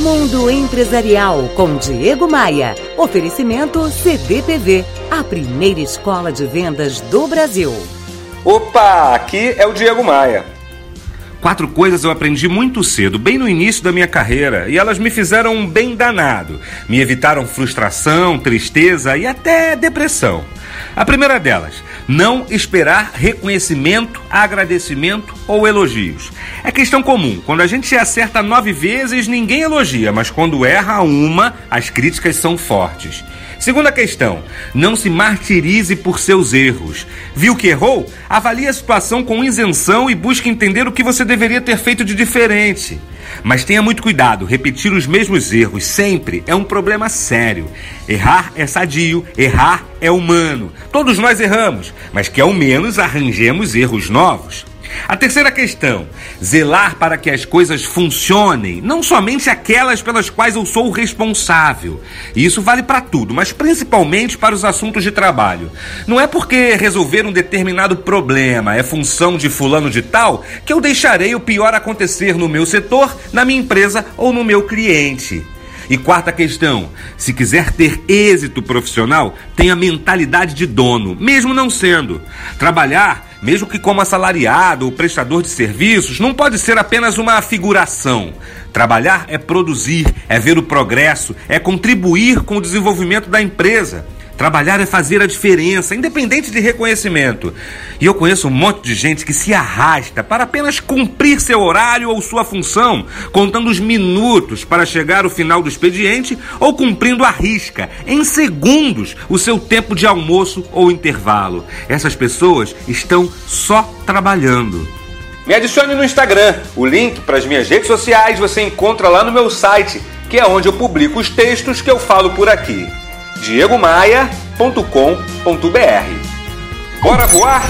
Mundo Empresarial com Diego Maia. Oferecimento CDPV, a primeira escola de vendas do Brasil. Opa, aqui é o Diego Maia. Quatro coisas eu aprendi muito cedo, bem no início da minha carreira, e elas me fizeram um bem danado. Me evitaram frustração, tristeza e até depressão. A primeira delas, não esperar reconhecimento, agradecimento ou elogios. É questão comum. Quando a gente acerta nove vezes, ninguém elogia, mas quando erra uma, as críticas são fortes. Segunda questão: não se martirize por seus erros. Viu que errou? Avalie a situação com isenção e busque entender o que você deveria ter feito de diferente. Mas tenha muito cuidado, repetir os mesmos erros sempre é um problema sério. Errar é sadio, errar é humano. Todos nós erramos, mas que ao menos arranjemos erros novos. A terceira questão: zelar para que as coisas funcionem, não somente aquelas pelas quais eu sou o responsável. Isso vale para tudo, mas principalmente para os assuntos de trabalho. Não é porque resolver um determinado problema é função de fulano de tal que eu deixarei o pior acontecer no meu setor, na minha empresa ou no meu cliente. E quarta questão: se quiser ter êxito profissional, tenha mentalidade de dono, mesmo não sendo. Trabalhar mesmo que como assalariado ou prestador de serviços, não pode ser apenas uma figuração. Trabalhar é produzir, é ver o progresso, é contribuir com o desenvolvimento da empresa. Trabalhar é fazer a diferença, independente de reconhecimento. E eu conheço um monte de gente que se arrasta para apenas cumprir seu horário ou sua função, contando os minutos para chegar ao final do expediente ou cumprindo a risca, em segundos, o seu tempo de almoço ou intervalo. Essas pessoas estão só trabalhando. Me adicione no Instagram. O link para as minhas redes sociais você encontra lá no meu site, que é onde eu publico os textos que eu falo por aqui diegomaia.com.br. Bora voar?